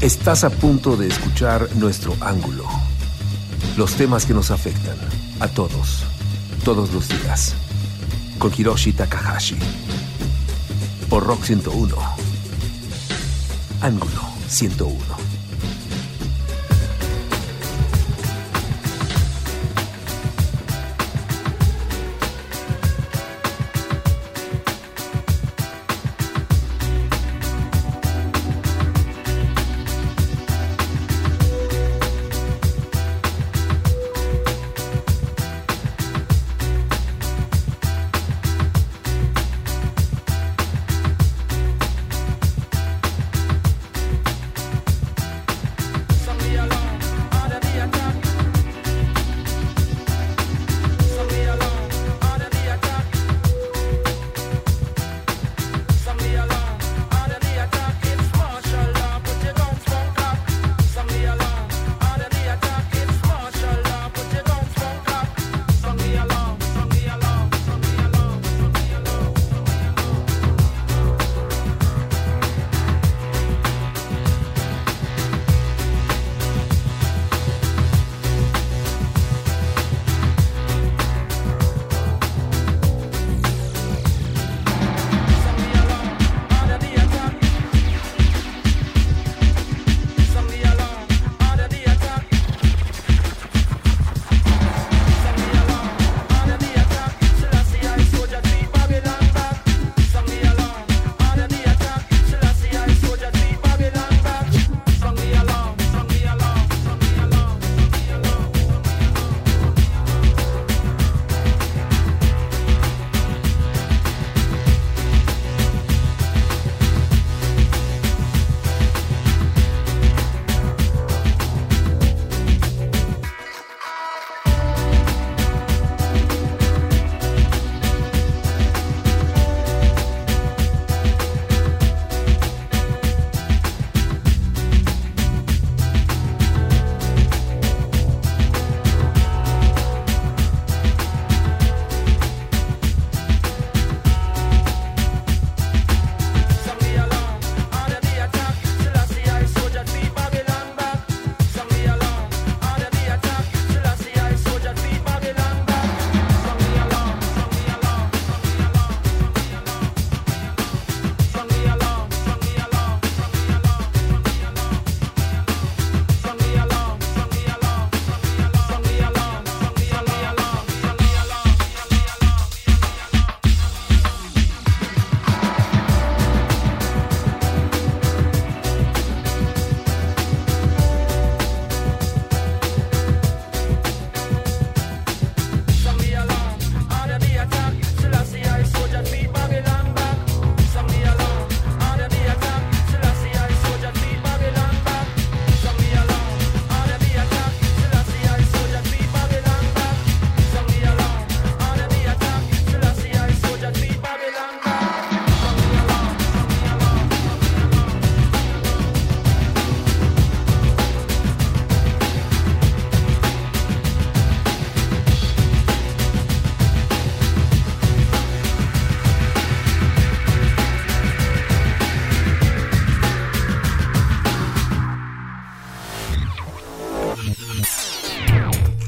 Estás a punto de escuchar nuestro ángulo. Los temas que nos afectan a todos, todos los días. Con Hiroshi Takahashi. Por Rock 101. Ángulo 101.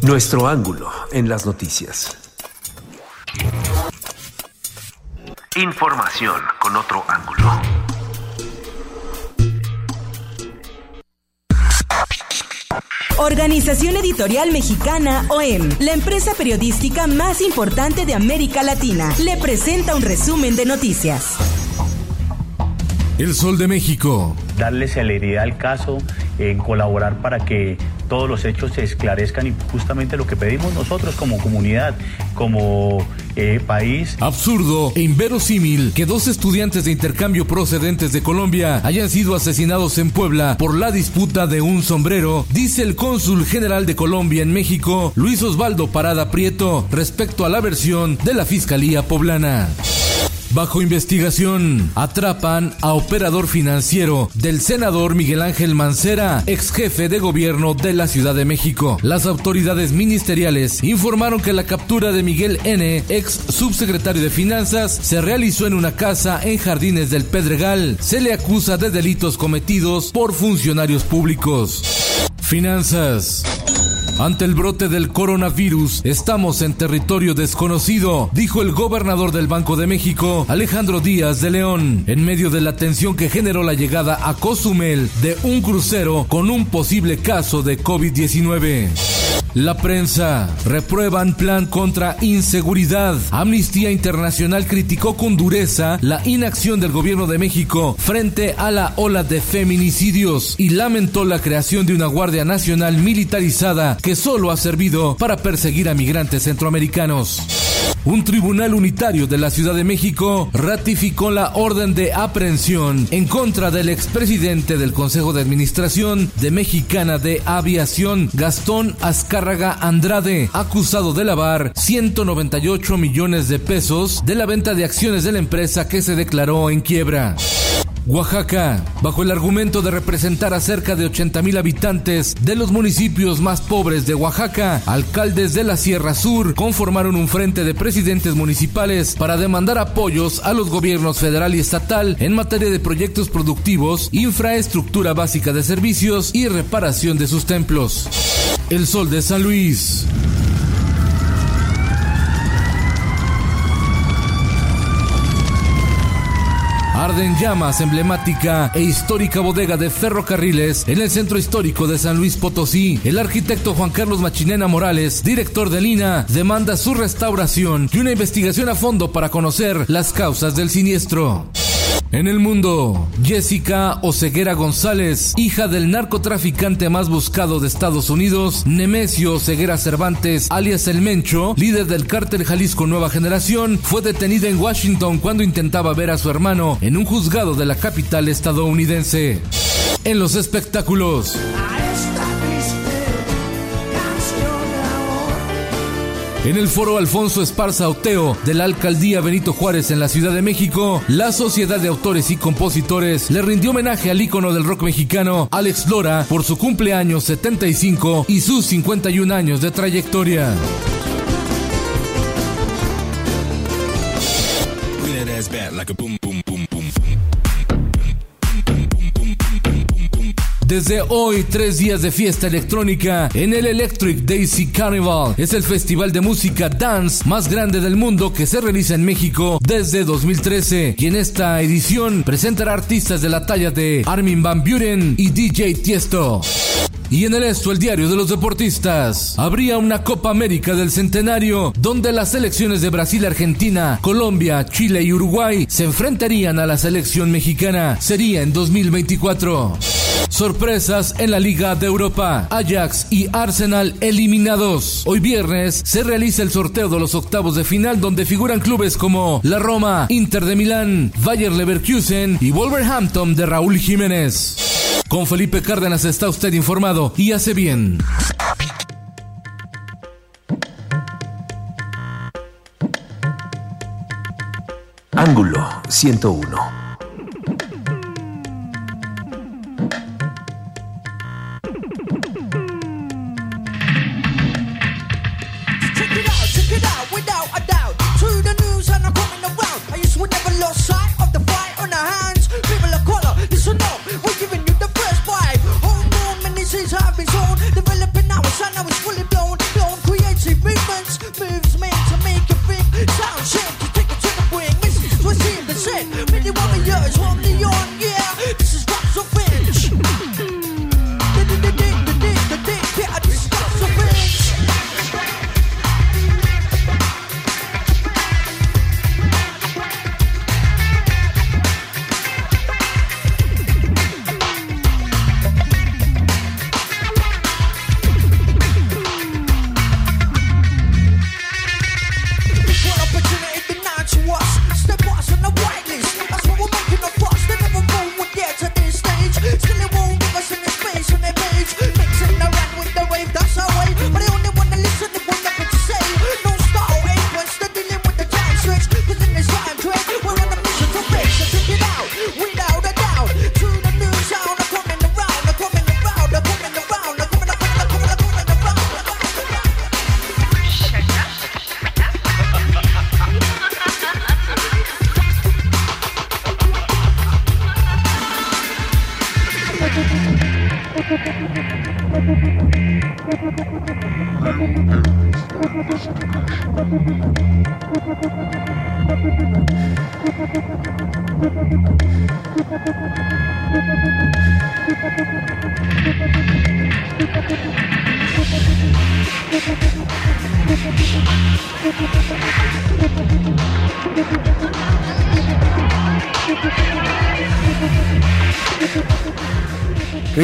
Nuestro ángulo en las noticias. Información con otro ángulo. Organización Editorial Mexicana OEM, la empresa periodística más importante de América Latina, le presenta un resumen de noticias. El Sol de México. Darle celeridad al caso, en colaborar para que todos los hechos se esclarezcan y justamente lo que pedimos nosotros como comunidad, como eh, país. Absurdo e inverosímil que dos estudiantes de intercambio procedentes de Colombia hayan sido asesinados en Puebla por la disputa de un sombrero, dice el cónsul general de Colombia en México, Luis Osvaldo Parada Prieto, respecto a la versión de la Fiscalía Poblana. Bajo investigación, atrapan a operador financiero del senador Miguel Ángel Mancera, ex jefe de gobierno de la Ciudad de México. Las autoridades ministeriales informaron que la captura de Miguel N., ex subsecretario de Finanzas, se realizó en una casa en Jardines del Pedregal. Se le acusa de delitos cometidos por funcionarios públicos. Finanzas. Ante el brote del coronavirus, estamos en territorio desconocido, dijo el gobernador del Banco de México, Alejandro Díaz de León, en medio de la tensión que generó la llegada a Cozumel de un crucero con un posible caso de COVID-19. La prensa reprueban plan contra inseguridad. Amnistía Internacional criticó con dureza la inacción del gobierno de México frente a la ola de feminicidios y lamentó la creación de una Guardia Nacional militarizada que solo ha servido para perseguir a migrantes centroamericanos. Un tribunal unitario de la Ciudad de México ratificó la orden de aprehensión en contra del expresidente del Consejo de Administración de Mexicana de Aviación, Gastón Azcárraga Andrade, acusado de lavar 198 millones de pesos de la venta de acciones de la empresa que se declaró en quiebra. Oaxaca, bajo el argumento de representar a cerca de 80 mil habitantes de los municipios más pobres de Oaxaca, alcaldes de la Sierra Sur conformaron un frente de presidentes municipales para demandar apoyos a los gobiernos federal y estatal en materia de proyectos productivos, infraestructura básica de servicios y reparación de sus templos. El Sol de San Luis. Arden llamas emblemática e histórica bodega de ferrocarriles en el centro histórico de San Luis Potosí. El arquitecto Juan Carlos Machinena Morales, director de Lina, demanda su restauración y una investigación a fondo para conocer las causas del siniestro. En el mundo, Jessica Oseguera González, hija del narcotraficante más buscado de Estados Unidos, Nemesio Oseguera Cervantes, alias El Mencho, líder del cártel Jalisco Nueva Generación, fue detenida en Washington cuando intentaba ver a su hermano en un juzgado de la capital estadounidense. En los espectáculos. En el foro Alfonso Esparza Oteo de la alcaldía Benito Juárez en la Ciudad de México, la Sociedad de Autores y Compositores le rindió homenaje al ícono del rock mexicano, Alex Lora, por su cumpleaños 75 y sus 51 años de trayectoria. Desde hoy, tres días de fiesta electrónica en el Electric Daisy Carnival. Es el festival de música dance más grande del mundo que se realiza en México desde 2013. Y en esta edición presentará artistas de la talla de Armin Van Buren y DJ Tiesto. Y en el esto, el diario de los deportistas, habría una Copa América del Centenario donde las selecciones de Brasil, Argentina, Colombia, Chile y Uruguay se enfrentarían a la selección mexicana. Sería en 2024. Sorpresas en la Liga de Europa. Ajax y Arsenal eliminados. Hoy viernes se realiza el sorteo de los octavos de final donde figuran clubes como la Roma, Inter de Milán, Bayer Leverkusen y Wolverhampton de Raúl Jiménez. Con Felipe Cárdenas está usted informado y hace bien. Ángulo 101. opportunity, the natural.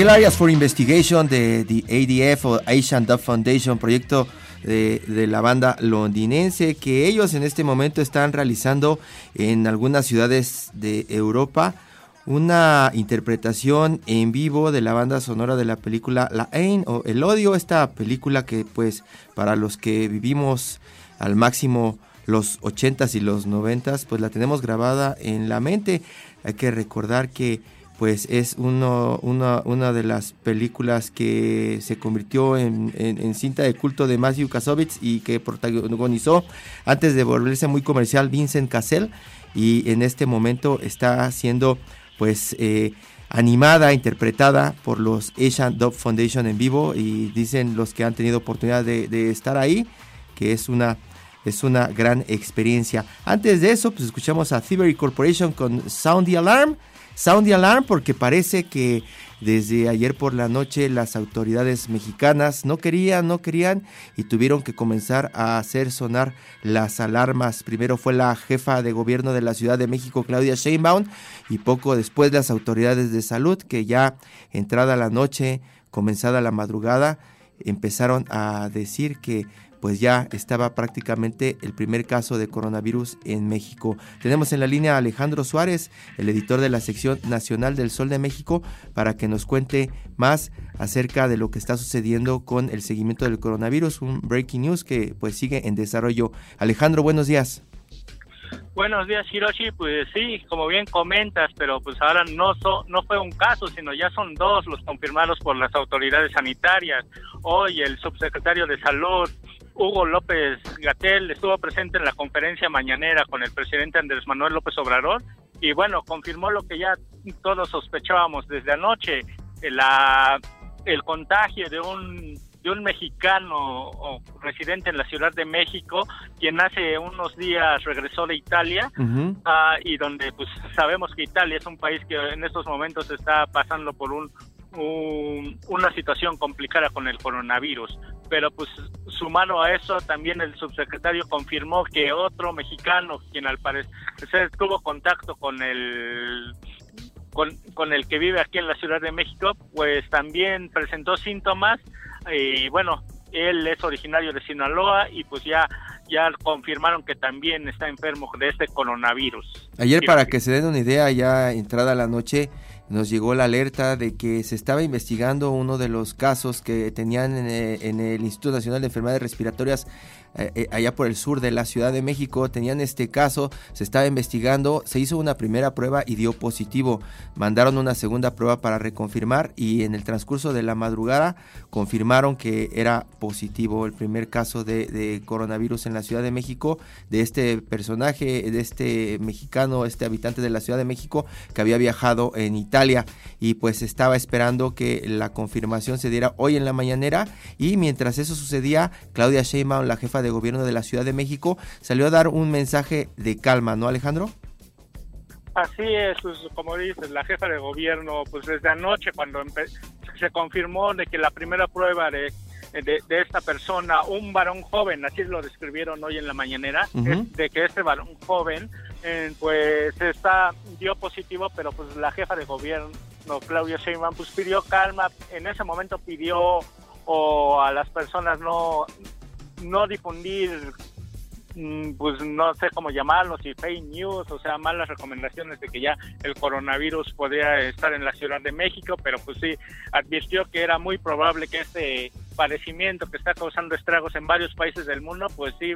Areas for Investigation de the ADF o Asian Dove Foundation, proyecto de, de, la banda londinense que ellos en este momento están realizando en algunas ciudades de Europa una interpretación en vivo de la banda sonora de la película La Ain o El Odio, esta película que pues para los que vivimos al máximo los 80s y los 90s pues la tenemos grabada en la mente. Hay que recordar que pues es una, una, de las películas que se convirtió en, en, cinta de culto de Matthew Kasovitz y que protagonizó antes de volverse muy comercial Vincent Cassell y en este momento está siendo pues eh, animada, interpretada por los Asian Dove Foundation en vivo y dicen los que han tenido oportunidad de, de estar ahí que es una es una gran experiencia. Antes de eso, pues escuchamos a Thievery Corporation con Sound the Alarm. Sound the Alarm porque parece que desde ayer por la noche las autoridades mexicanas no querían, no querían y tuvieron que comenzar a hacer sonar las alarmas. Primero fue la jefa de gobierno de la Ciudad de México, Claudia Sheinbaum, y poco después las autoridades de salud que ya entrada la noche, comenzada la madrugada, empezaron a decir que pues ya estaba prácticamente el primer caso de coronavirus en México. Tenemos en la línea a Alejandro Suárez, el editor de la sección nacional del Sol de México, para que nos cuente más acerca de lo que está sucediendo con el seguimiento del coronavirus, un breaking news que pues sigue en desarrollo. Alejandro, buenos días. Buenos días, Hiroshi. Pues sí, como bien comentas, pero pues ahora no, no fue un caso, sino ya son dos los confirmados por las autoridades sanitarias. Hoy el subsecretario de Salud, Hugo López Gatel estuvo presente en la conferencia mañanera con el presidente Andrés Manuel López Obrador y bueno, confirmó lo que ya todos sospechábamos desde anoche, la, el contagio de un, de un mexicano residente en la Ciudad de México, quien hace unos días regresó de Italia ah, y donde pues sabemos que Italia es un país que en estos momentos está pasando por un una situación complicada con el coronavirus. Pero pues sumado a eso, también el subsecretario confirmó que otro mexicano, quien al parecer tuvo contacto con el con, el que vive aquí en la Ciudad de México, pues también presentó síntomas y bueno, él es originario de Sinaloa y pues ya ya confirmaron que también está enfermo de este coronavirus. Ayer para que se den una idea, ya entrada la noche, nos llegó la alerta de que se estaba investigando uno de los casos que tenían en, eh, el Instituto Nacional de Enfermedades Respiratorias eh, eh, allá por el sur de la Ciudad de México. Tenían este caso, se estaba investigando, se hizo una primera prueba y dio positivo. Mandaron una segunda prueba para reconfirmar y en el transcurso de la madrugada confirmaron que era positivo el primer caso de, coronavirus en la Ciudad de México de este personaje, de este mexicano, este habitante de la Ciudad de México que había viajado en Italia y pues estaba esperando que la confirmación se diera hoy en la mañanera y mientras eso sucedía, Claudia Sheinbaum, la jefa de de gobierno de la Ciudad de México, salió a dar un mensaje de calma, ¿no, Alejandro? Así es, pues, como dices, la jefa de gobierno, pues desde anoche cuando se confirmó de que la primera prueba de, de, esta persona, un varón joven, así lo describieron hoy en la mañanera, de que este varón joven, eh, pues está dio positivo, pero pues la jefa de gobierno, Claudia Sheinbaum, pues pidió calma, en ese momento pidió o a las personas no no difundir mm, pues no sé cómo llamarlo, si fake news, o sea, malas recomendaciones de que ya el coronavirus podría estar en la Ciudad de México, pero pues sí, advirtió que era muy probable que este padecimiento que está causando estragos en varios países del mundo, pues sí,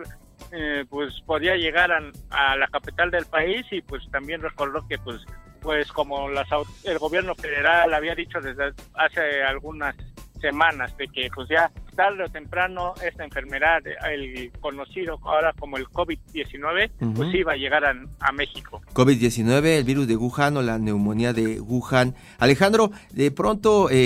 eh, pues podía llegar a, la capital del país y pues también recordó que pues pues como las, el gobierno federal había dicho desde hace algunas semanas de que pues ya tarde o temprano esta enfermedad, el conocido ahora como el COVID-19, pues iba a llegar a, México. COVID-19, el virus de Wuhan o la neumonía de Wuhan. Alejandro, de pronto eh,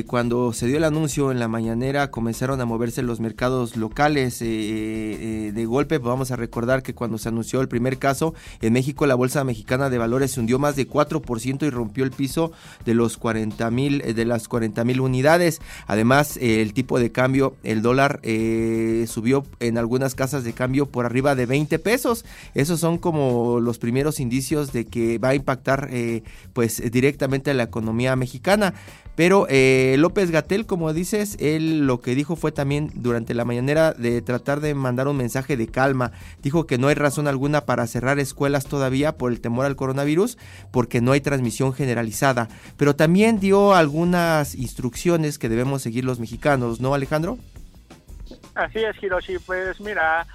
eh, cuando se dio el anuncio en la mañanera comenzaron a moverse los mercados locales eh, de golpe. Vamos a recordar que cuando se anunció el primer caso en México, la Bolsa Mexicana de Valores se hundió más de 4% y rompió el piso de los 40 mil de las 40 mil unidades. Además, el tipo de cambio, el dólar eh, subió en algunas casas de cambio por arriba de 20 pesos. Esos son como los primeros indicios de que va a impactar eh, pues directamente a la economía mexicana. Pero eh, López Gatel, como dices, él lo que dijo fue también durante la mañanera de tratar de mandar un mensaje de calma. Dijo que no hay razón alguna para cerrar escuelas todavía por el temor al coronavirus, porque no hay transmisión generalizada. Pero también dio algunas instrucciones que debemos seguir los mexicanos, ¿no, Alejandro? Así es, Hiroshi. Pues mira,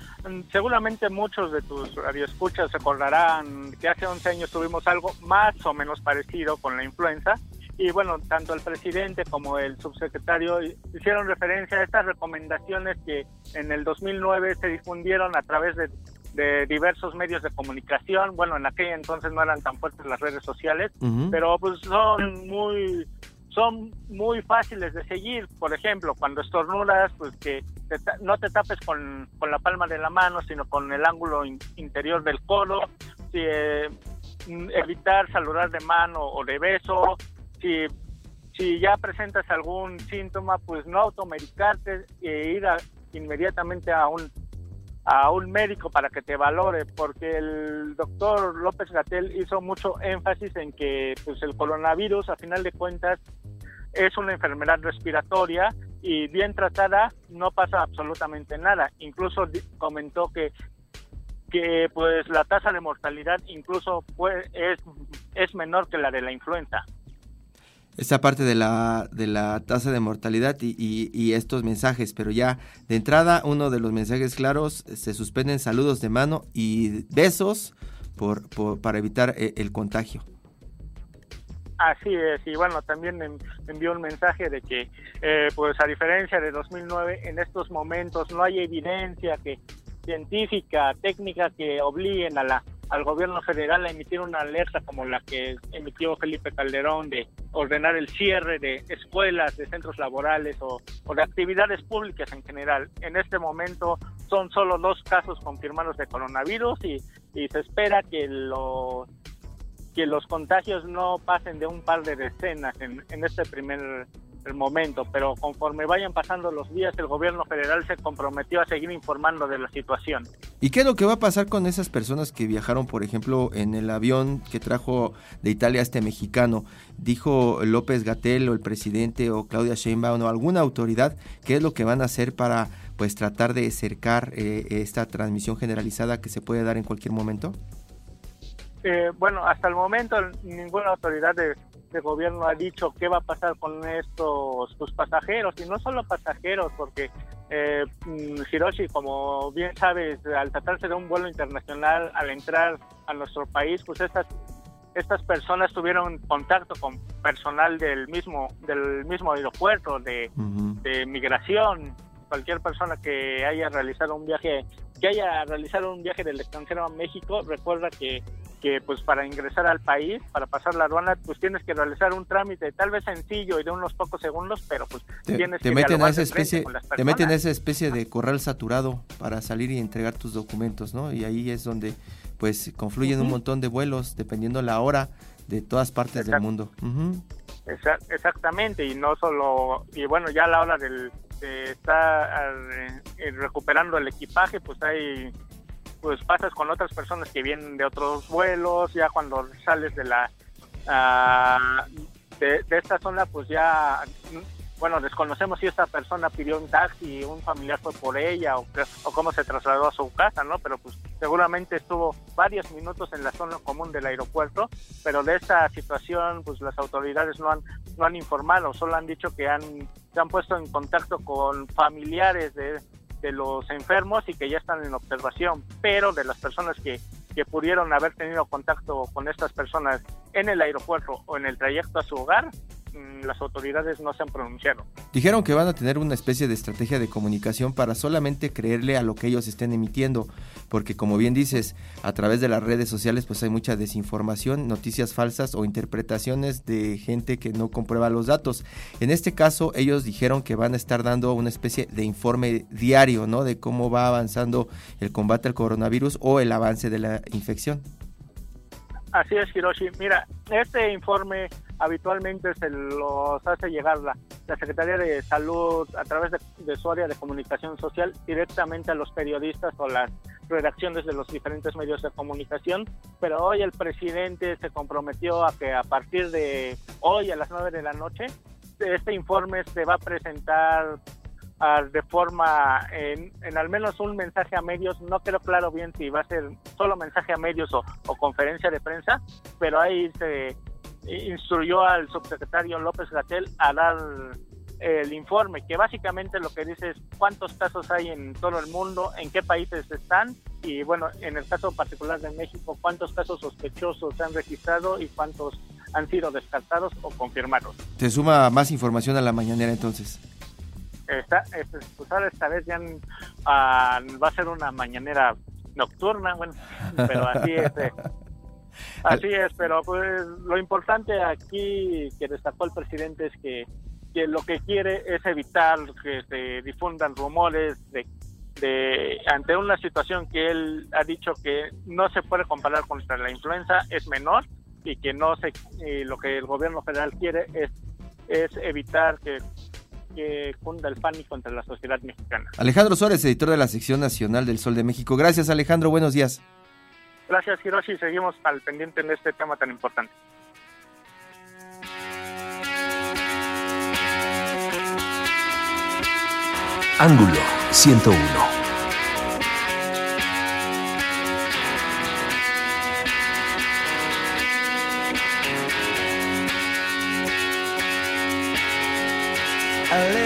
seguramente muchos de tus radioescuchas recordarán que hace 11 años tuvimos algo más o menos parecido con la influenza y bueno, tanto el presidente como el subsecretario hicieron referencia a estas recomendaciones que en el 2009 se difundieron a través de, diversos medios de comunicación. Bueno, en aquel entonces no eran tan fuertes las redes sociales, pero pues son muy son muy fáciles de seguir. Por ejemplo, cuando estornudas, pues que no te tapes con, con, la palma de la mano, sino con el ángulo interior del codo. Eh, evitar saludar de mano o de beso, si, si ya presentas algún síntoma, pues no automedicarte e ir inmediatamente a un a un médico para que te valore, porque el doctor López Gatel hizo mucho énfasis en que pues el coronavirus, a final de cuentas, es una enfermedad respiratoria y bien tratada no pasa absolutamente nada. Incluso comentó que que pues la tasa de mortalidad incluso pues, es, es menor que la de la influenza esta parte de la, de la tasa de mortalidad y, y, estos mensajes, pero ya de entrada uno de los mensajes claros, se suspenden saludos de mano y besos por, por para evitar eh, el, contagio. Así es, y bueno, también envió un mensaje de que, eh, pues a diferencia de 2009, en estos momentos no hay evidencia que científica, técnica que obliguen a la al gobierno federal a emitir una alerta como la que emitió Felipe Calderón de ordenar el cierre de escuelas, de centros laborales o, de actividades públicas en general. En este momento son solo dos casos confirmados de coronavirus y, se espera que los que los contagios no pasen de un par de decenas en, en este primer el momento, pero conforme vayan pasando los días, el gobierno federal se comprometió a seguir informando de la situación. ¿Y qué es lo que va a pasar con esas personas que viajaron, por ejemplo, en el avión que trajo de Italia a este mexicano? Dijo López Gatel o el presidente o Claudia Sheinbaum o alguna autoridad, ¿qué es lo que van a hacer para pues tratar de cercar eh, esta transmisión generalizada que se puede dar en cualquier momento? Eh, bueno, hasta el momento ninguna autoridad de, gobierno ha dicho qué va a pasar con estos pues, pasajeros, y no solo pasajeros, porque eh, mm, Hiroshi, como bien sabes, al tratarse de un vuelo internacional, al entrar a nuestro país, pues estas estas personas tuvieron contacto con personal del mismo del mismo aeropuerto de, de migración. Cualquier persona que haya realizado un viaje que haya realizado un viaje del extranjero a México recuerda que que pues para ingresar al país, para pasar la aduana, pues tienes que realizar un trámite tal vez sencillo y de unos pocos segundos, pero pues tienes te que meten a esa especie, te meten a esa especie de corral saturado para salir y entregar tus documentos, ¿no? Y ahí es donde pues confluyen un montón de vuelos dependiendo la hora de todas partes del mundo. Exactamente, y no solo, y bueno, ya a la hora del, de estar eh, recuperando el equipaje, pues hay pues pasas con otras personas que vienen de otros vuelos, ya cuando sales de la ah, de, esta zona, pues ya bueno, desconocemos si esta persona pidió un taxi, un familiar fue por ella o, o cómo se trasladó a su casa, ¿no? Pero pues seguramente estuvo varios minutos en la zona común del aeropuerto, pero de esta situación pues las autoridades no han no han informado, solo han dicho que han se han puesto en contacto con familiares de de los enfermos y que ya están en observación, pero de las personas que, que pudieron haber tenido contacto con estas personas en el aeropuerto o en el trayecto a su hogar, las autoridades no se han pronunciado. Dijeron que van a tener una especie de estrategia de comunicación para solamente creerle a lo que ellos estén emitiendo, porque como bien dices, a través de las redes sociales pues hay mucha desinformación, noticias falsas o interpretaciones de gente que no comprueba los datos. En este caso, ellos dijeron que van a estar dando una especie de informe diario, ¿no? De cómo va avanzando el combate al coronavirus o el avance de la infección. Así es, Hiroshi. Mira, este informe habitualmente se los hace llegar la, Secretaría de Salud a través de, su área de comunicación social directamente a los periodistas o las redacciones de los diferentes medios de comunicación, pero hoy el presidente se comprometió a que a partir de hoy a las 9 de la noche este informe se va a presentar de forma en, al menos un mensaje a medios, no quedó claro bien si va a ser solo mensaje a medios o, conferencia de prensa, pero ahí se instruyó al subsecretario López Gatel a dar el informe, que básicamente lo que dice es cuántos casos hay en todo el mundo, en qué países están y bueno, en el caso particular de México, cuántos casos sospechosos se han registrado y cuántos han sido descartados o confirmados. ¿Te suma más información a la mañanera entonces? Esta, pues ahora esta vez ya ah, va a ser una mañanera nocturna, bueno, pero así es. Eh. Así es, pero pues lo importante aquí que destacó el presidente es que, que lo que quiere es evitar que se difundan rumores de, de ante una situación que él ha dicho que no se puede comparar contra la influenza, es menor y que no se lo que el gobierno federal quiere es es evitar que que funda el pánico entre la sociedad mexicana. Alejandro Suárez, editor de la sección nacional del Sol de México. Gracias, Alejandro. Buenos días. Gracias, Hiroshi. Seguimos al pendiente en este tema tan importante. Ángulo 101. A little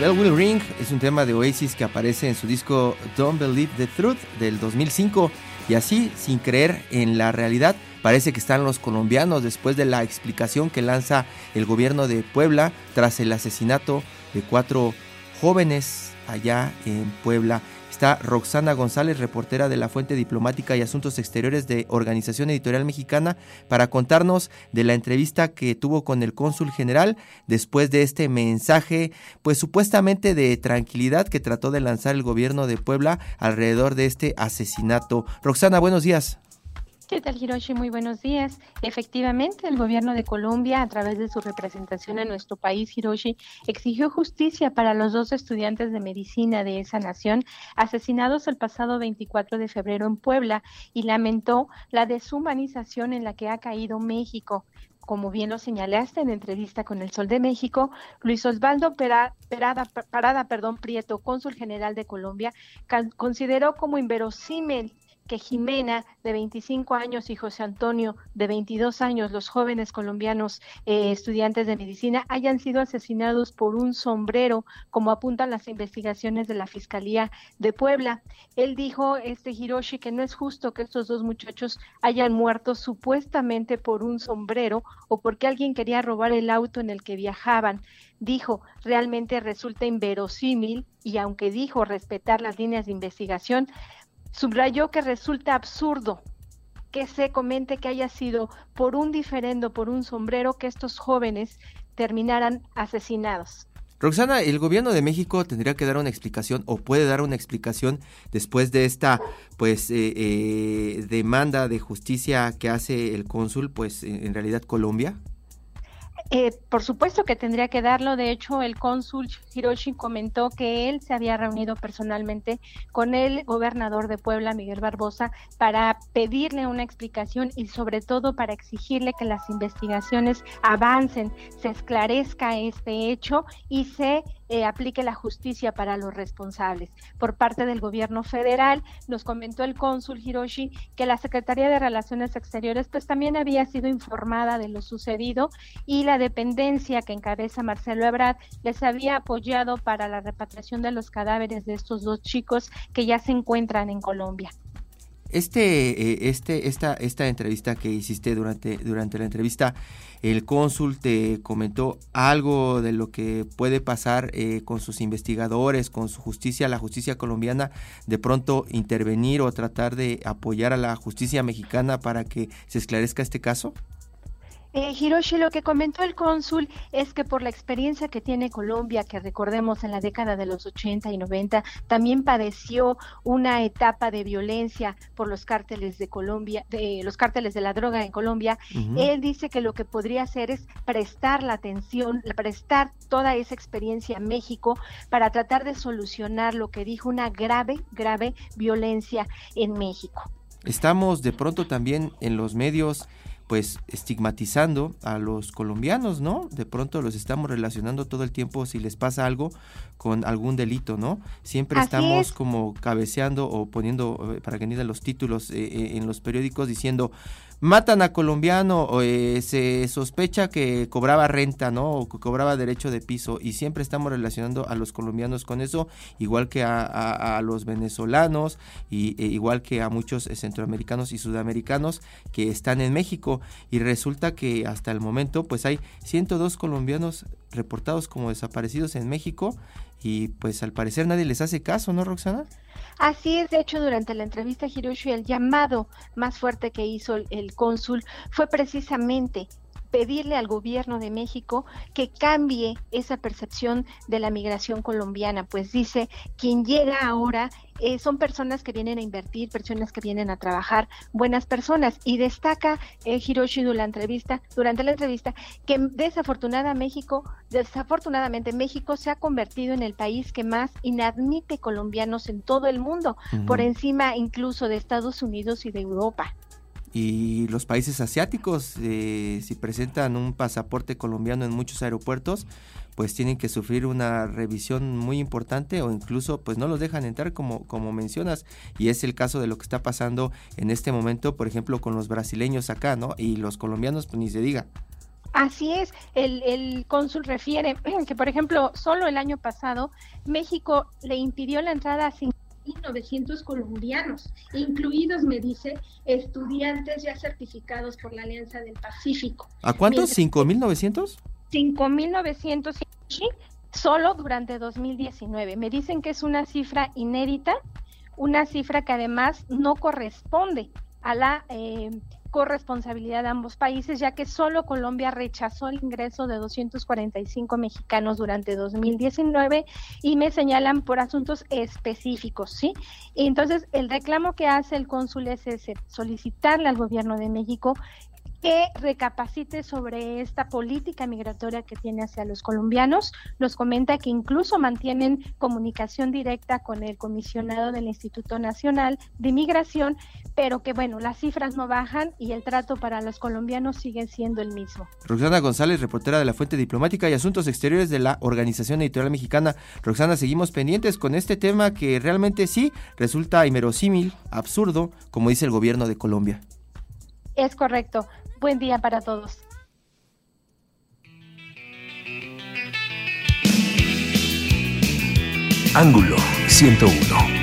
Bell Will Ring es un tema de Oasis que aparece en su disco Don't Believe the Truth del 2005 y así, sin creer en la realidad, parece que están los colombianos después de la explicación que lanza el gobierno de Puebla tras el asesinato de cuatro jóvenes allá en Puebla. Está Roxana González, reportera de la Fuente Diplomática y Asuntos Exteriores de Organización Editorial Mexicana, para contarnos de la entrevista que tuvo con el cónsul general después de este mensaje, pues supuestamente de tranquilidad que trató de lanzar el gobierno de Puebla alrededor de este asesinato. Roxana, buenos días. ¿Qué tal, Hiroshi? Muy buenos días. Efectivamente, el gobierno de Colombia, a través de su representación en nuestro país, Hiroshi, exigió justicia para los dos estudiantes de medicina de esa nación asesinados el pasado 24 de febrero en Puebla y lamentó la deshumanización en la que ha caído México como bien lo señalaste en entrevista con El Sol de México, Luis Osvaldo Parada, Parada perdón, Prieto, cónsul general de Colombia, consideró como inverosímil que Jimena, de 25 años, y José Antonio, de 22 años, los jóvenes colombianos eh, estudiantes de medicina, hayan sido asesinados por un sombrero, como apuntan las investigaciones de la Fiscalía de Puebla. Él dijo, este Hiroshi, que no es justo que estos dos muchachos hayan muerto supuestamente por un sombrero o porque alguien quería robar el auto en el que viajaban dijo realmente resulta inverosímil y aunque dijo respetar las líneas de investigación, Subrayó que resulta absurdo que se comente que haya sido por un diferendo, por un sombrero, que estos jóvenes terminaran asesinados. Roxana, el gobierno de México tendría que dar una explicación o puede dar una explicación después de esta pues eh, eh, demanda de justicia que hace el cónsul, pues en realidad Colombia. Eh, por supuesto que tendría que darlo. De hecho, el cónsul Hiroshi comentó que él se había reunido personalmente con el gobernador de Puebla, Miguel Barbosa, para pedirle una explicación y sobre todo para exigirle que las investigaciones avancen, se esclarezca este hecho y se eh, aplique la justicia para los responsables. Por parte del gobierno federal, nos comentó el cónsul Hiroshi que la Secretaría de Relaciones Exteriores pues también había sido informada de lo sucedido y la dependencia que encabeza Marcelo Ebrard les había apoyado para la repatriación de los cadáveres de estos dos chicos que ya se encuentran en Colombia. Este, eh, este, esta, esta entrevista que hiciste durante, durante la entrevista, el cónsul te comentó algo de lo que puede pasar eh, con sus investigadores, con su justicia, la justicia colombiana, de pronto intervenir o tratar de apoyar a la justicia mexicana para que se esclarezca este caso? Eh, Hiroshi, lo que comentó el cónsul es que por la experiencia que tiene Colombia, que recordemos en la década de los 80 y 90, también padeció una etapa de violencia por los cárteles de Colombia, de los cárteles de la droga en Colombia. Él dice que lo que podría hacer es prestar la atención, prestar toda esa experiencia a México para tratar de solucionar lo que dijo una grave, grave violencia en México. Estamos de pronto también en los medios pues estigmatizando a los colombianos, ¿no? De pronto los estamos relacionando todo el tiempo si les pasa algo con algún delito, ¿no? Siempre estamos como cabeceando o poniendo, eh, para que ni los títulos eh, eh, en los periódicos diciendo matan a colombiano, eh, se sospecha que cobraba renta, ¿no? O que cobraba derecho de piso y siempre estamos relacionando a los colombianos con eso, igual que a, los venezolanos y e igual que a muchos centroamericanos y sudamericanos que están en México y resulta que hasta el momento pues hay 102 colombianos reportados como desaparecidos en México y pues al parecer nadie les hace caso, ¿no, Roxana? Así es, de hecho, durante la entrevista Hiroshi, el llamado más fuerte que hizo el, cónsul fue precisamente pedirle al gobierno de México que cambie esa percepción de la migración colombiana, pues dice, quien llega ahora eh, son personas que vienen a invertir, personas que vienen a trabajar, buenas personas. Y destaca eh, Hiroshi durante la entrevista, durante la entrevista que desafortunadamente México, desafortunadamente México se ha convertido en el país que más inadmite colombianos en todo el mundo, por encima incluso de Estados Unidos y de Europa y los países asiáticos, eh, si presentan un pasaporte colombiano en muchos aeropuertos, pues tienen que sufrir una revisión muy importante o incluso pues no los dejan entrar como, como mencionas y es el caso de lo que está pasando en este momento, por ejemplo, con los brasileños acá, ¿no? Y los colombianos, pues ni se diga. Así es, el, el cónsul refiere que, por ejemplo, solo el año pasado México le impidió la entrada a 900 colombianos, incluidos, me dice, estudiantes ya certificados por la Alianza del Pacífico. ¿A cuántos? ¿5.900? 5.900 solo durante 2019. Me dicen que es una cifra inédita una cifra que además no corresponde a la eh, corresponsabilidad de ambos países, ya que solo Colombia rechazó el ingreso de 245 mexicanos durante 2019 y me señalan por asuntos específicos, ¿sí? Entonces, el reclamo que hace el cónsul es ese, solicitarle al gobierno de México que recapacite sobre esta política migratoria que tiene hacia los colombianos. Nos comenta que incluso mantienen comunicación directa con el comisionado del Instituto Nacional de Migración, pero que bueno, las cifras no bajan y el trato para los colombianos sigue siendo el mismo. Roxana González, reportera de la Fuente Diplomática y Asuntos Exteriores de la Organización Editorial Mexicana. Roxana, seguimos pendientes con este tema que realmente sí resulta inverosímil, absurdo, como dice el gobierno de Colombia. Es correcto. Buen día para todos. Ángulo 101.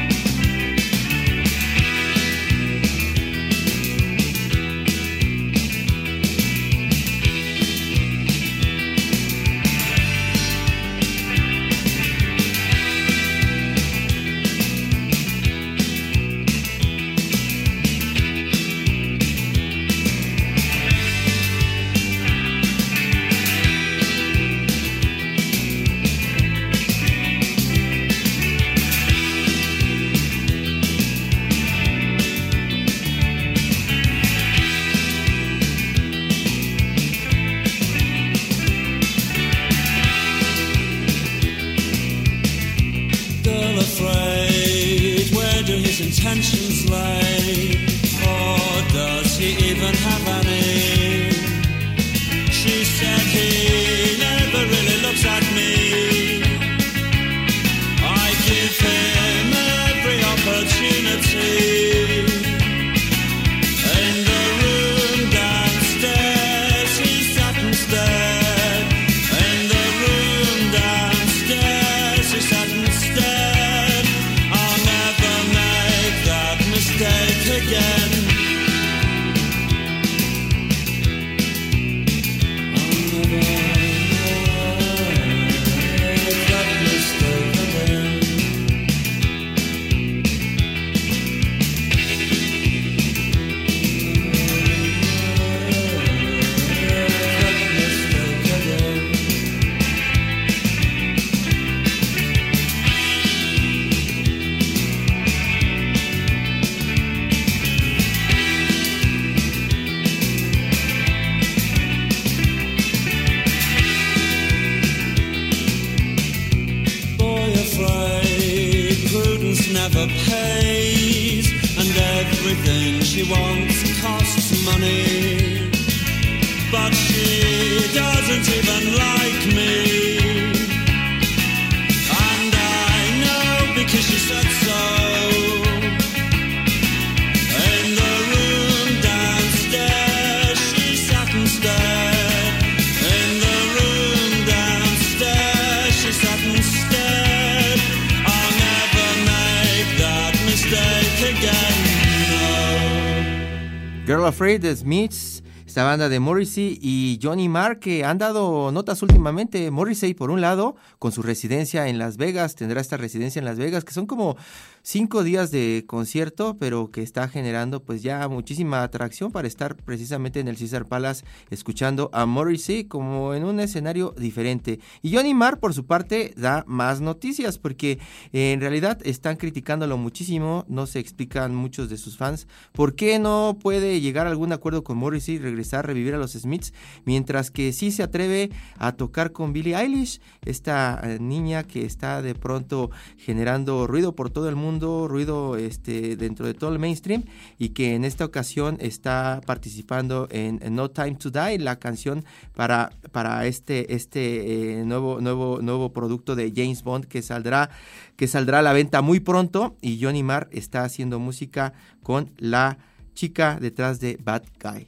The Smiths, esta banda de Morrissey y Johnny Marr que han dado notas últimamente. Morrissey, por un lado, con su residencia en Las Vegas, tendrá esta residencia en Las Vegas, que son como cinco días de concierto, pero que está generando pues ya muchísima atracción para estar precisamente en el Caesar Palace escuchando a Morrissey como en un escenario diferente. Y Johnny Marr por su parte da más noticias porque en realidad están criticándolo muchísimo, no se explican muchos de sus fans por qué no puede llegar a algún acuerdo con Morrissey, regresar, revivir a los Smiths, mientras que sí se atreve a tocar con Billie Eilish, esta eh, niña que está de pronto generando ruido por todo el mundo ruido este, dentro de todo el mainstream y que en esta ocasión está participando en, No Time to Die, la canción para, para este, este eh, nuevo, nuevo, nuevo producto de James Bond que saldrá, que saldrá a la venta muy pronto y Johnny Marr está haciendo música con la chica detrás de Bad Guy.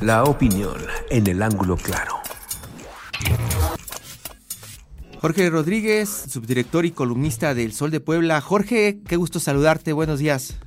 La opinión en el ángulo claro. Jorge Rodríguez, subdirector y columnista del Sol de Puebla. Jorge, qué gusto saludarte, buenos días.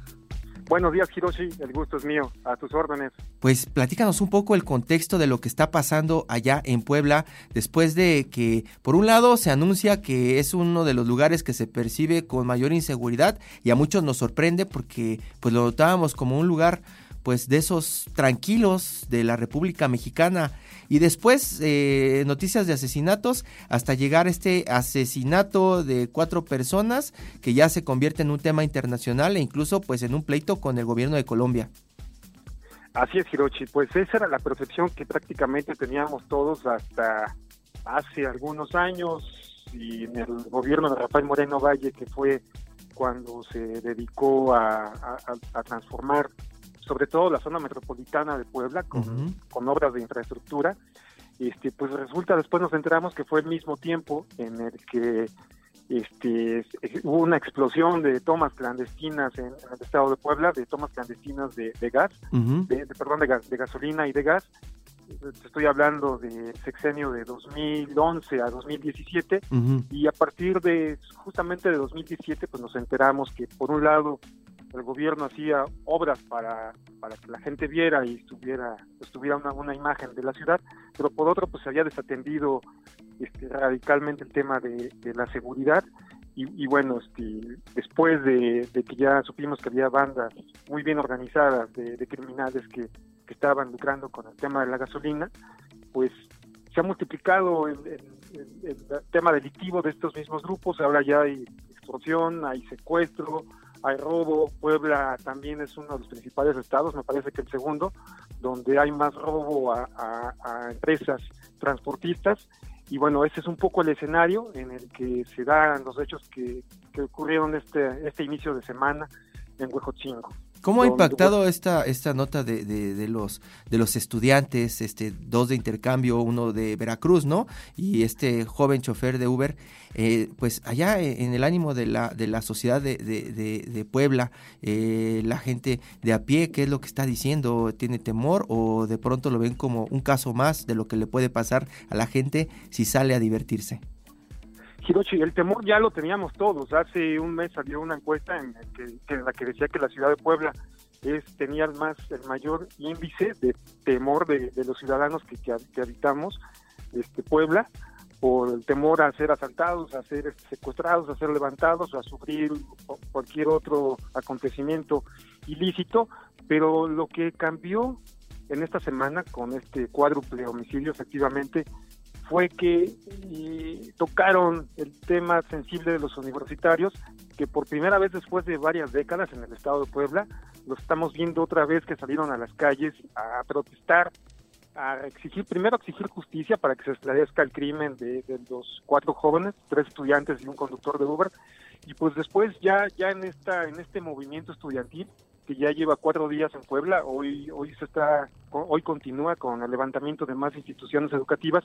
Buenos días, Hiroshi. El gusto es mío. A tus órdenes. Pues platícanos un poco el contexto de lo que está pasando allá en Puebla después de que, por un lado, se anuncia que es uno de los lugares que se percibe con mayor inseguridad y a muchos nos sorprende porque pues lo notábamos como un lugar pues de esos tranquilos de la República Mexicana y después eh, noticias de asesinatos hasta llegar a este asesinato de cuatro personas que ya se convierte en un tema internacional e incluso pues en un pleito con el gobierno de Colombia. Así es, Hirochi. Pues esa era la percepción que prácticamente teníamos todos hasta hace algunos años y en el gobierno de Rafael Moreno Valle, que fue cuando se dedicó a transformar sobre todo la zona metropolitana de Puebla, con, con obras de infraestructura. Este, pues resulta, después nos enteramos que fue el mismo tiempo en el que este, hubo una explosión de tomas clandestinas en, el estado de Puebla, de tomas clandestinas de, gas, de, perdón, de, gas, de gasolina y de gas. Estoy hablando de sexenio de 2011 a 2017 y a partir de justamente de 2017 pues nos enteramos que por un lado el gobierno hacía obras para, para que la gente viera y estuviera, estuviera una, una imagen de la ciudad, pero por otro pues se había desatendido este, radicalmente el tema de, la seguridad. Y, bueno, este, después de, que ya supimos que había bandas muy bien organizadas de, criminales que, estaban lucrando con el tema de la gasolina, pues se ha multiplicado el, el, tema delictivo de estos mismos grupos, ahora ya hay extorsión, hay secuestro, hay robo, Puebla también es uno de los principales estados, me parece que el segundo, donde hay más robo a, empresas transportistas. Y bueno, ese es un poco el escenario en el que se dan los hechos que, que ocurrieron este, este inicio de semana en Huejotzingo. ¿Cómo ha impactado esta, esta nota de, de, los, de los estudiantes, este, dos de intercambio, uno de Veracruz, ¿no? Y este joven chofer de Uber, eh, pues allá en el ánimo de la, de la sociedad de, de Puebla, eh, la gente de a pie, ¿qué es lo que está diciendo? ¿Tiene temor o de pronto lo ven como un caso más de lo que le puede pasar a la gente si sale a divertirse? Hiroshi, el temor ya lo teníamos todos. Hace un mes salió una encuesta en, la que decía que la ciudad de Puebla es tenía más el mayor índice de temor de, los ciudadanos que, que, habitamos este Puebla por el temor a ser asaltados, a ser secuestrados, a ser levantados, a sufrir cualquier otro acontecimiento ilícito, pero lo que cambió en esta semana con este cuádruple homicidio efectivamente fue que tocaron el tema sensible de los universitarios, que por primera vez después de varias décadas en el estado de Puebla, lo estamos viendo otra vez que salieron a las calles a protestar, a exigir, primero exigir justicia para que se esclarezca el crimen de, los cuatro jóvenes, tres estudiantes y un conductor de Uber, y pues después ya, ya en esta, en este movimiento estudiantil, que ya lleva cuatro días en Puebla, hoy, hoy se está, hoy continúa con el levantamiento de más instituciones educativas,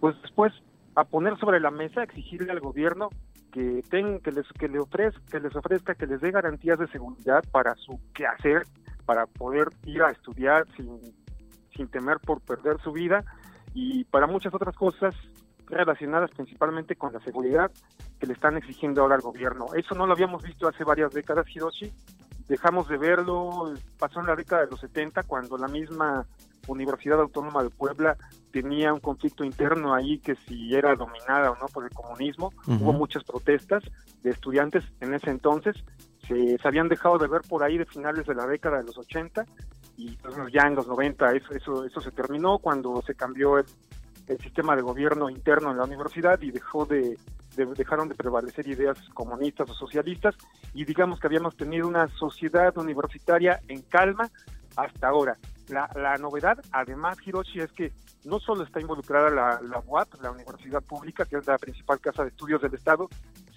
pues después a poner sobre la mesa, exigirle al gobierno que ten, que les que le ofrezca, que les ofrezca, que les dé garantías de seguridad para su quehacer, para poder ir a estudiar sin, sin temer por perder su vida y para muchas otras cosas relacionadas principalmente con la seguridad que le están exigiendo ahora al gobierno. Eso no lo habíamos visto hace varias décadas, Hiroshi, dejamos de verlo, pasó en la década de los 70 cuando la misma Universidad Autónoma de Puebla tenía un conflicto interno ahí que si era dominada o no por el comunismo, hubo muchas protestas de estudiantes en ese entonces, se, habían dejado de ver por ahí de finales de la década de los 80 y pues, ya en los 90 eso, eso, eso se terminó cuando se cambió el, el sistema de gobierno interno en la universidad y dejó de, dejaron de prevalecer ideas comunistas o socialistas y digamos que habíamos tenido una sociedad universitaria en calma hasta ahora. La, la novedad, además, Hiroshi, es que no solo está involucrada la, la UAP, la Universidad Pública, que es la principal casa de estudios del Estado,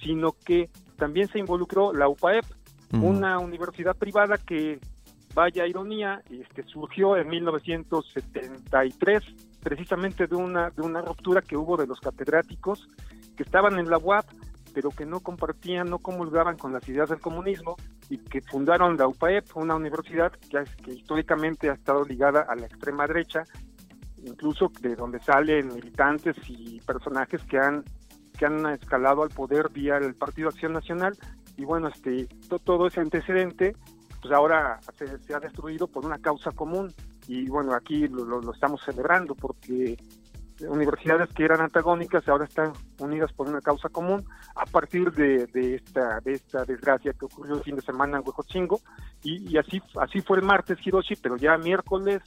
sino que también se involucró la UPAEP, una universidad privada que, vaya ironía, este, surgió en 1973 precisamente de una, de una ruptura que hubo de los catedráticos que estaban en la UAP, pero que no compartían, no comulgaban con las ideas del comunismo y que fundaron la UPAEP, una universidad que, que históricamente ha estado ligada a la extrema derecha, incluso de donde salen militantes y personajes que han que han escalado al poder vía el Partido Acción Nacional. Y bueno, este todo ese antecedente pues ahora se, se ha destruido por una causa común y bueno, aquí lo, lo- lo estamos celebrando porque universidades que eran antagónicas ahora están unidas por una causa común a partir de, de esta de esta desgracia que ocurrió el fin de semana en Huejotzingo y, y así así fue el martes Hiroshi, pero ya miércoles,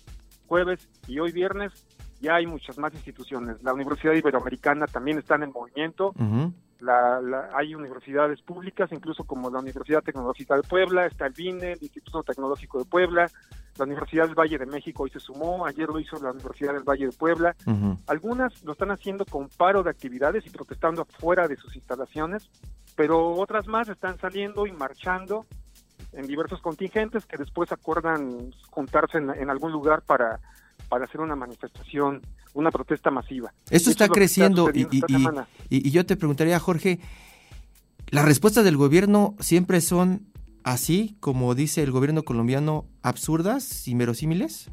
jueves y hoy viernes ya hay muchas más instituciones. La Universidad Iberoamericana también está en movimiento. Ujú. La, la- hay universidades públicas, incluso como la Universidad Tecnológica de Puebla, está el BINE, el Instituto Tecnológico de Puebla, la Universidad del Valle de México hoy se sumó, ayer lo hizo la Universidad del Valle de Puebla. Algunas lo están haciendo con paro de actividades y protestando afuera de sus instalaciones, pero otras más están saliendo y marchando en diversos contingentes que después acuerdan juntarse en, en algún lugar para, para hacer una manifestación, una protesta masiva. Esto está es creciendo y, y- y- y- y yo te preguntaría, Jorge, ¿las respuestas del gobierno siempre son así, como dice el gobierno colombiano, absurdas, inverosímiles?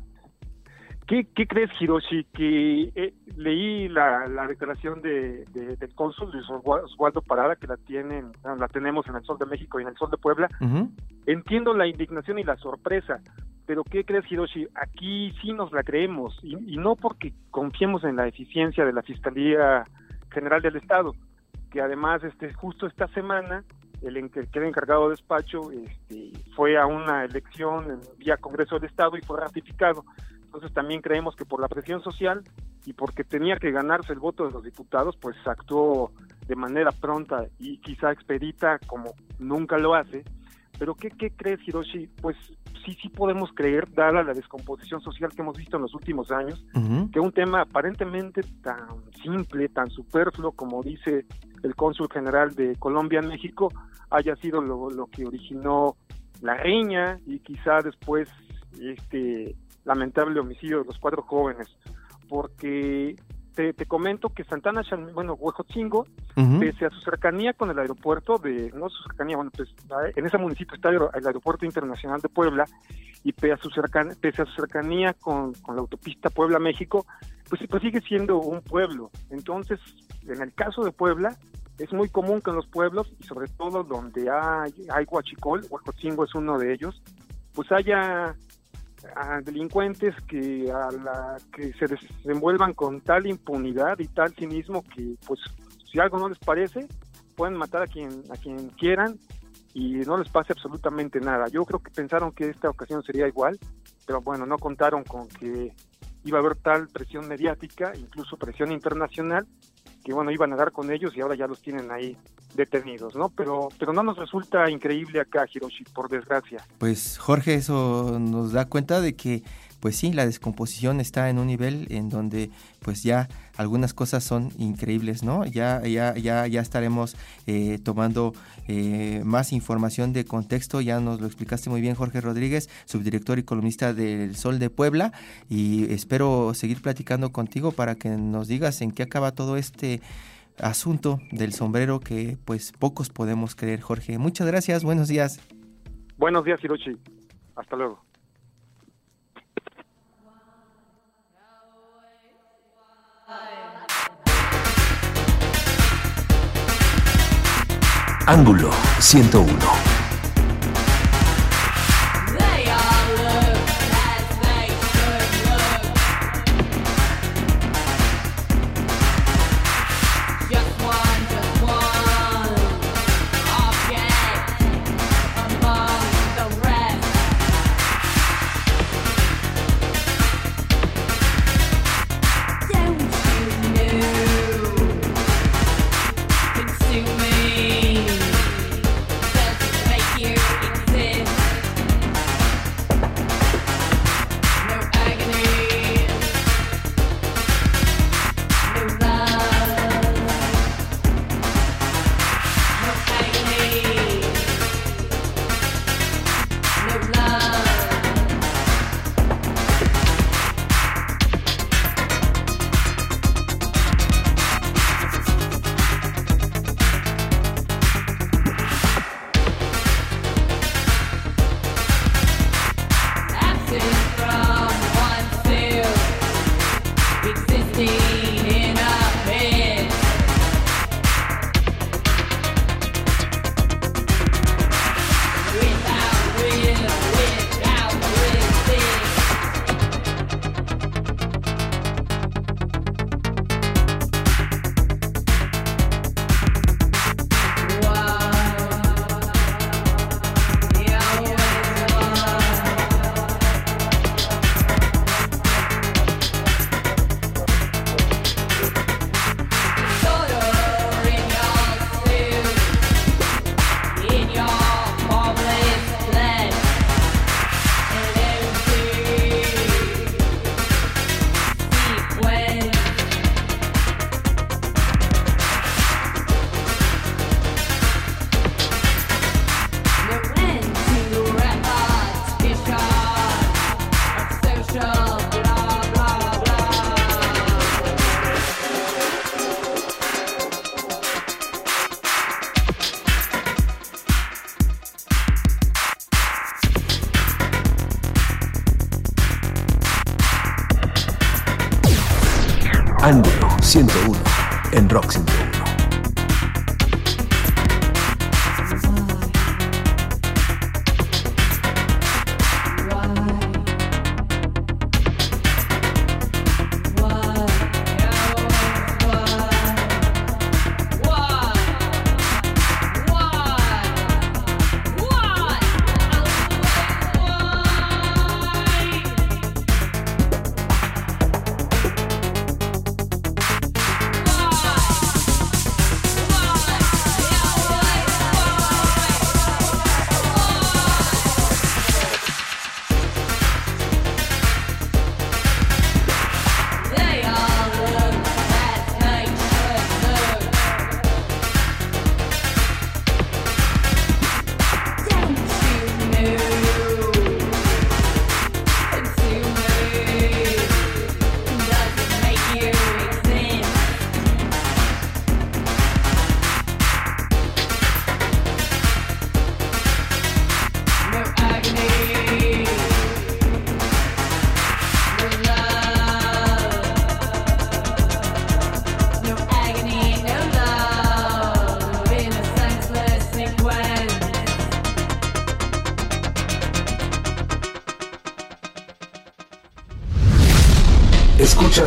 ¿Qué, qué crees, Hiroshi? Que eh, leí la, la declaración de, de- del cónsul Luis Oswa- Oswaldo Parada, que la tienen, la tenemos en el Sol de México y en el Sol de Puebla. Entiendo la indignación y la sorpresa, pero ¿qué crees, Hiroshi? Aquí sí nos la creemos, y, y no porque confiemos en la eficiencia de la Fiscalía General del Estado, que además este justo esta semana el que queda encargado de despacho este, fue a una elección en vía Congreso del Estado y fue ratificado. Entonces también creemos que por la presión social y porque tenía que ganarse el voto de los diputados, pues actuó de manera pronta y quizá expedita como nunca lo hace. Pero ¿qué, qué crees, Hiroshi? Pues sí, sí podemos creer, dada la descomposición social que hemos visto en los últimos años, que un tema aparentemente tan simple, tan superfluo como dice el cónsul general de Colombia en México, haya sido lo, lo que originó la riña y quizá después este lamentable homicidio de los cuatro jóvenes. Porque te, te comento que Santana, bueno, Huejotzingo, Ujú. pese a su cercanía con el aeropuerto de, no su cercanía, bueno, pues en ese municipio está el aeropuerto internacional de Puebla y pese a su, cercan, pese a su cercanía con, con la autopista Puebla-México, pues, pues sigue siendo un pueblo. Entonces, en el caso de Puebla, es muy común que en los pueblos, y sobre todo donde hay, hay huachicol, Huejotzingo es uno de ellos, pues haya a delincuentes que a la que se desenvuelvan con tal impunidad y tal cinismo que pues si algo no les parece pueden matar a quien a quien quieran y no les pase absolutamente nada. Yo creo que pensaron que esta ocasión sería igual, pero bueno, no contaron con que iba a haber tal presión mediática, incluso presión internacional, que bueno, iban a dar con ellos y ahora ya los tienen ahí detenidos, ¿no? Pero pero no nos resulta increíble acá, Hiroshi, por desgracia. Pues Jorge, eso nos da cuenta de que, pues sí, la descomposición está en un nivel en donde, pues ya algunas cosas son increíbles, ¿no? Ya, ya, ya, ya estaremos eh, tomando eh, más información de contexto. Ya nos lo explicaste muy bien, Jorge Rodríguez, subdirector y columnista del Sol de Puebla, y espero seguir platicando contigo para que nos digas en qué acaba todo este asunto del sombrero que, pues, pocos podemos creer, Jorge. Muchas gracias, buenos días. Buenos días, Hiroshi. Hasta luego. Ángulo 101.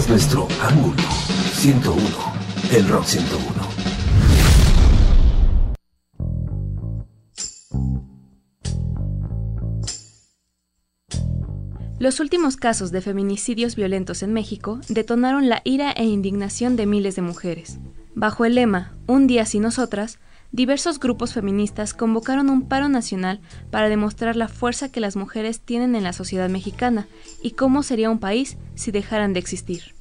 Nuestro ángulo 101 en Rock 101. Los últimos casos de feminicidios violentos en México detonaron la ira e indignación de miles de mujeres. Bajo el lema Un día sin nosotras, diversos grupos feministas convocaron un paro nacional para demostrar la fuerza que las mujeres tienen en la sociedad mexicana y cómo sería un país si dejaran de existir.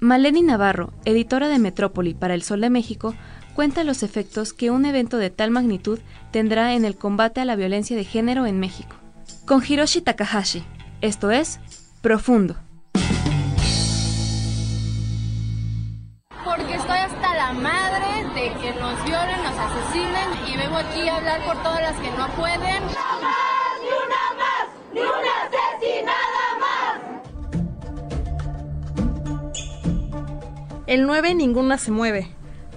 Maleni Navarro, editora de Metrópoli para El Sol de México, cuenta los efectos que un evento de tal magnitud tendrá en el combate a la violencia de género en México. Con Hiroshi Takahashi, esto es Profundo. La madre de que nos violen, nos asesinen y vengo aquí a hablar por todas las que no pueden. ¡Ni una más! ¡Ni una asesinada más! El 9 ninguna se mueve.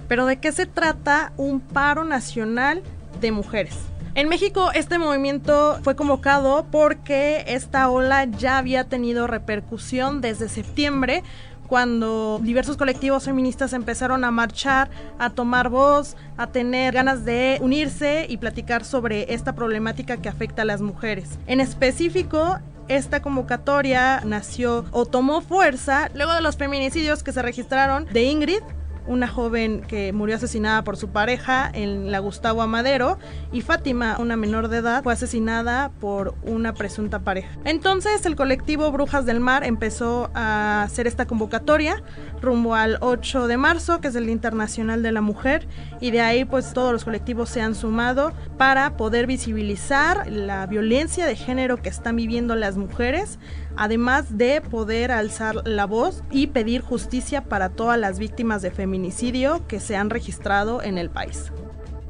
Pero ¿de qué se trata un paro nacional de mujeres? En México este movimiento fue convocado porque esta ola ya había tenido repercusión desde septiembre cuando diversos colectivos feministas empezaron a marchar, a tomar voz, a tener ganas de unirse y platicar sobre esta problemática que afecta a las mujeres. En específico, esta convocatoria nació o tomó fuerza luego de los feminicidios que se registraron de Ingrid, una joven que murió asesinada por su pareja en la Gustavo Amadero y Fátima, una menor de edad, fue asesinada por una presunta pareja. Entonces el colectivo Brujas del Mar empezó a hacer esta convocatoria rumbo al 8 de marzo, que es el Día Internacional de la Mujer, y de ahí pues todos los colectivos se han sumado para poder visibilizar la violencia de género que están viviendo las mujeres además de poder alzar la voz y pedir justicia para todas las víctimas de feminicidio que se han registrado en el país.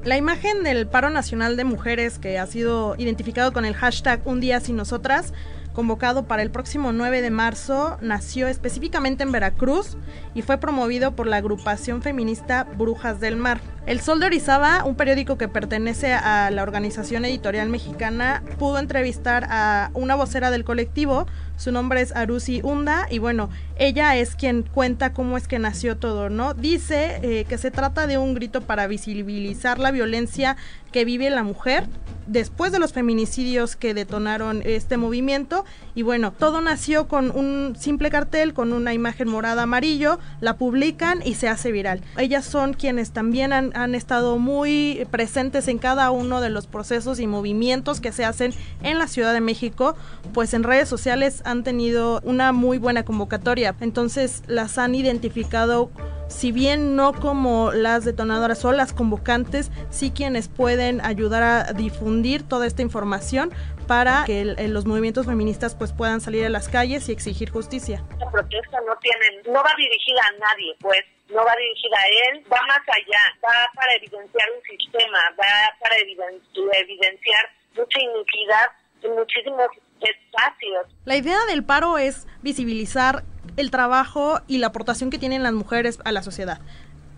La imagen del paro nacional de mujeres que ha sido identificado con el hashtag Un día sin nosotras convocado para el próximo 9 de marzo, nació específicamente en Veracruz y fue promovido por la agrupación feminista Brujas del Mar. El Sol de Orizaba, un periódico que pertenece a la organización editorial mexicana, pudo entrevistar a una vocera del colectivo, su nombre es Arusi Hunda y bueno, ella es quien cuenta cómo es que nació todo, ¿no? Dice eh, que se trata de un grito para visibilizar la violencia que vive la mujer después de los feminicidios que detonaron este movimiento y bueno, todo nació con un simple cartel con una imagen morada amarillo, la publican y se hace viral. Ellas son quienes también han, han estado muy presentes en cada uno de los procesos y movimientos que se hacen en la Ciudad de México, pues en redes sociales han tenido una muy buena convocatoria, entonces las han identificado si bien no como las detonadoras o las convocantes, sí quienes pueden ayudar a difundir toda esta información para que el, el, los movimientos feministas pues puedan salir a las calles y exigir justicia. La protesta no tiene, no va dirigida a nadie, pues no va dirigida a él, va más allá, va para evidenciar un sistema, va para evidenciar mucha iniquidad en muchísimos espacios. La idea del paro es visibilizar el trabajo y la aportación que tienen las mujeres a la sociedad.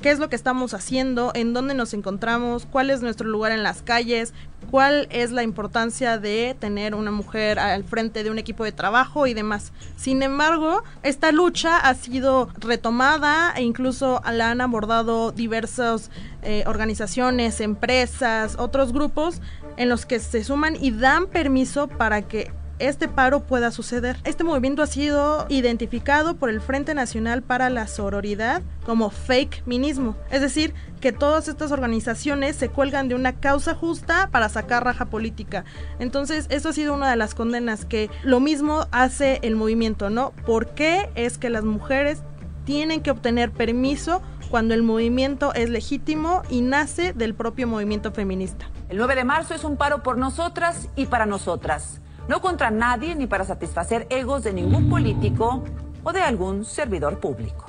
Qué es lo que estamos haciendo, en dónde nos encontramos, cuál es nuestro lugar en las calles, cuál es la importancia de tener una mujer al frente de un equipo de trabajo y demás. Sin embargo, esta lucha ha sido retomada e incluso la han abordado diversas eh, organizaciones, empresas, otros grupos en los que se suman y dan permiso para que este paro pueda suceder. Este movimiento ha sido identificado por el Frente Nacional para la Sororidad como fake minismo, es decir, que todas estas organizaciones se cuelgan de una causa justa para sacar raja política. Entonces, eso ha sido una de las condenas que lo mismo hace el movimiento, ¿no? ¿Por qué es que las mujeres tienen que obtener permiso cuando el movimiento es legítimo y nace del propio movimiento feminista? El 9 de marzo es un paro por nosotras y para nosotras no contra nadie ni para satisfacer egos de ningún político o de algún servidor público.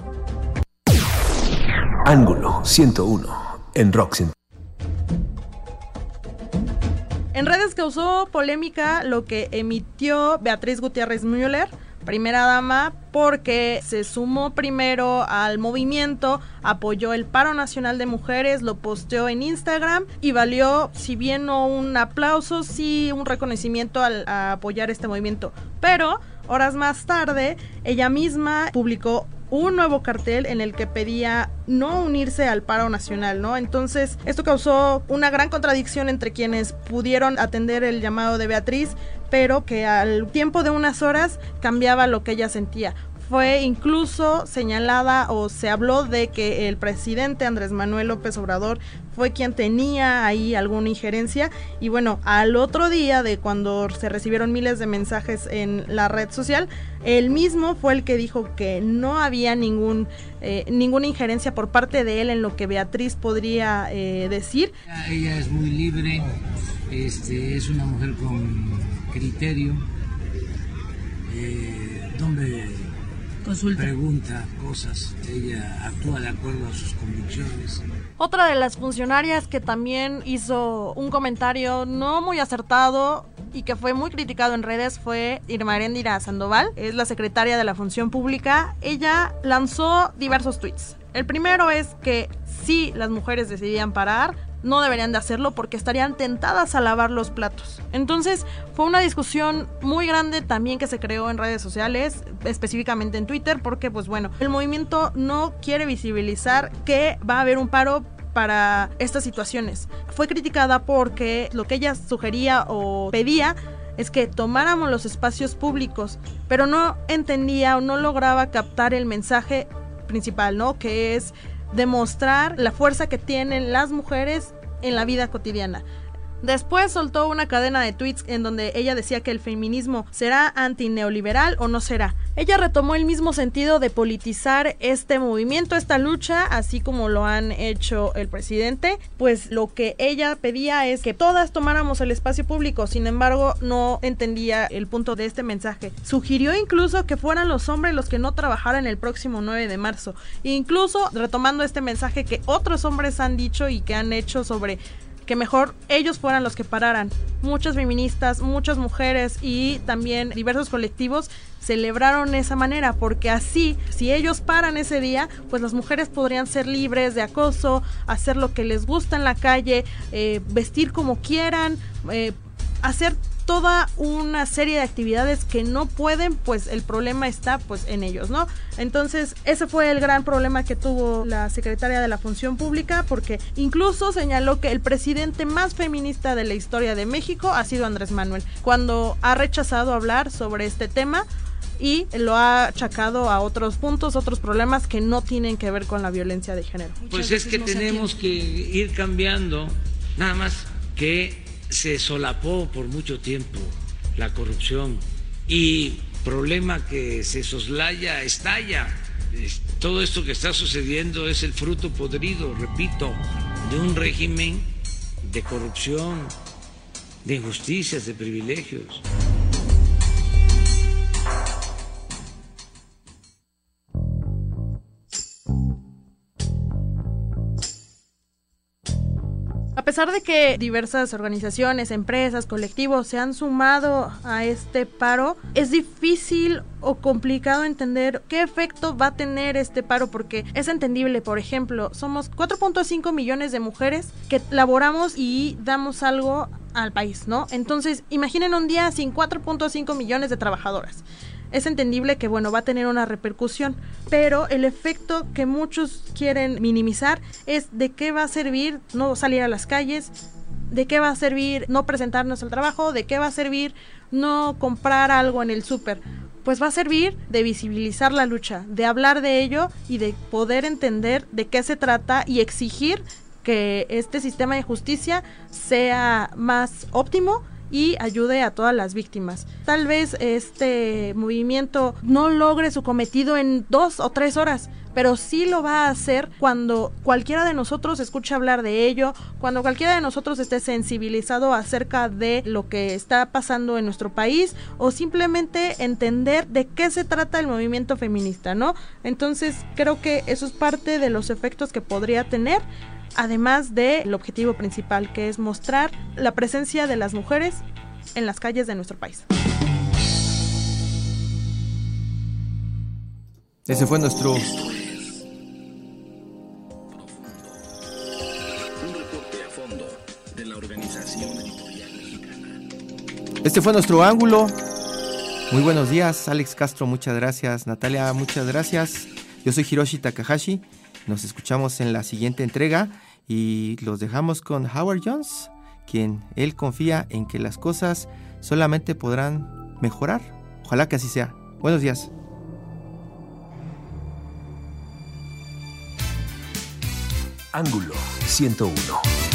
Ángulo 101 en Roxin. En redes causó polémica lo que emitió Beatriz Gutiérrez Müller primera dama porque se sumó primero al movimiento, apoyó el paro nacional de mujeres, lo posteó en Instagram y valió, si bien no un aplauso, sí un reconocimiento al apoyar este movimiento. Pero horas más tarde, ella misma publicó un nuevo cartel en el que pedía no unirse al paro nacional, ¿no? Entonces, esto causó una gran contradicción entre quienes pudieron atender el llamado de Beatriz, pero que al tiempo de unas horas cambiaba lo que ella sentía fue incluso señalada o se habló de que el presidente Andrés Manuel López Obrador fue quien tenía ahí alguna injerencia y bueno, al otro día de cuando se recibieron miles de mensajes en la red social, él mismo fue el que dijo que no había ningún eh, ninguna injerencia por parte de él en lo que Beatriz podría eh, decir. Ella es muy libre, este, es una mujer con criterio, eh, Pregunta cosas, ella actúa de acuerdo a sus convicciones. Otra de las funcionarias que también hizo un comentario no muy acertado y que fue muy criticado en redes fue Irma Erendira Sandoval, es la secretaria de la Función Pública. Ella lanzó diversos tweets. El primero es que si las mujeres decidían parar, no deberían de hacerlo porque estarían tentadas a lavar los platos. Entonces fue una discusión muy grande también que se creó en redes sociales, específicamente en Twitter, porque pues bueno, el movimiento no quiere visibilizar que va a haber un paro para estas situaciones. Fue criticada porque lo que ella sugería o pedía es que tomáramos los espacios públicos, pero no entendía o no lograba captar el mensaje principal, ¿no? Que es demostrar la fuerza que tienen las mujeres en la vida cotidiana. Después soltó una cadena de tweets en donde ella decía que el feminismo será antineoliberal o no será. Ella retomó el mismo sentido de politizar este movimiento, esta lucha, así como lo han hecho el presidente, pues lo que ella pedía es que todas tomáramos el espacio público, sin embargo no entendía el punto de este mensaje. Sugirió incluso que fueran los hombres los que no trabajaran el próximo 9 de marzo, incluso retomando este mensaje que otros hombres han dicho y que han hecho sobre que mejor ellos fueran los que pararan. Muchas feministas, muchas mujeres y también diversos colectivos celebraron esa manera porque así, si ellos paran ese día, pues las mujeres podrían ser libres de acoso, hacer lo que les gusta en la calle, eh, vestir como quieran, eh, hacer toda una serie de actividades que no pueden, pues el problema está pues en ellos, ¿no? Entonces, ese fue el gran problema que tuvo la secretaria de la Función Pública porque incluso señaló que el presidente más feminista de la historia de México ha sido Andrés Manuel, cuando ha rechazado hablar sobre este tema y lo ha achacado a otros puntos, otros problemas que no tienen que ver con la violencia de género. Pues es que tenemos que ir cambiando, nada más que se solapó por mucho tiempo la corrupción y problema que se soslaya, estalla. Todo esto que está sucediendo es el fruto podrido, repito, de un régimen de corrupción, de injusticias, de privilegios. Pesar de que diversas organizaciones, empresas, colectivos se han sumado a este paro, es difícil o complicado entender qué efecto va a tener este paro porque es entendible, por ejemplo, somos 4.5 millones de mujeres que laboramos y damos algo al país, ¿no? Entonces, imaginen un día sin 4.5 millones de trabajadoras es entendible que bueno va a tener una repercusión pero el efecto que muchos quieren minimizar es de qué va a servir no salir a las calles de qué va a servir no presentarnos al trabajo de qué va a servir no comprar algo en el súper. Pues va a servir de visibilizar la lucha de hablar de ello y de poder entender de qué se trata y exigir que este sistema de justicia sea más óptimo y ayude a todas las víctimas. Tal vez este movimiento no logre su cometido en dos o tres horas, pero sí lo va a hacer cuando cualquiera de nosotros escuche hablar de ello, cuando cualquiera de nosotros esté sensibilizado acerca de lo que está pasando en nuestro país o simplemente entender de qué se trata el movimiento feminista, ¿no? Entonces creo que eso es parte de los efectos que podría tener además del objetivo principal que es mostrar la presencia de las mujeres en las calles de nuestro país. Ese fue nuestro Este fue nuestro ángulo. Muy buenos días, Alex Castro, muchas gracias. Natalia, muchas gracias. Yo soy Hiroshi Takahashi. Nos escuchamos en la siguiente entrega y los dejamos con Howard Jones, quien él confía en que las cosas solamente podrán mejorar. Ojalá que así sea. Buenos días. Ángulo 101.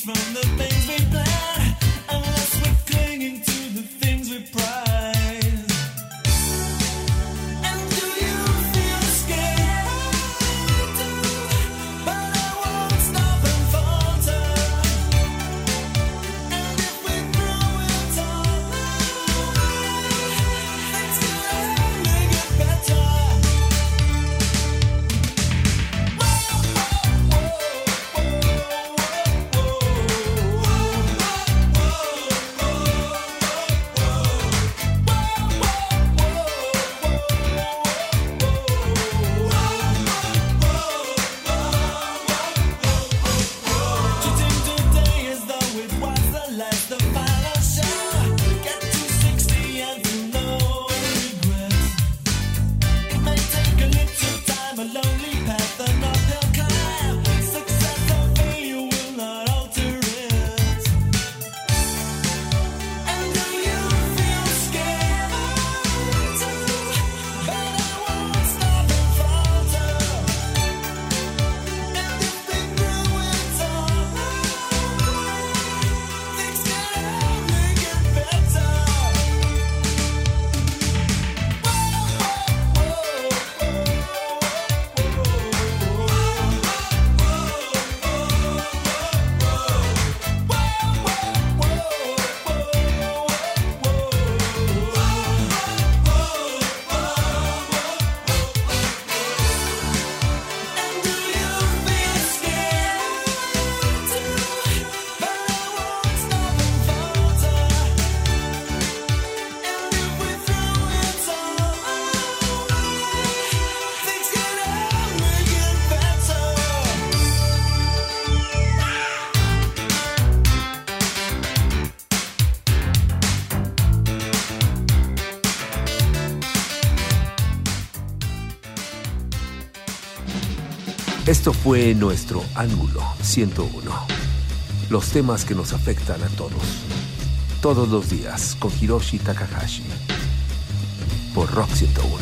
Esto fue nuestro Ángulo 101. Los temas que nos afectan a todos. Todos los días con Hiroshi Takahashi. Por Rock 101.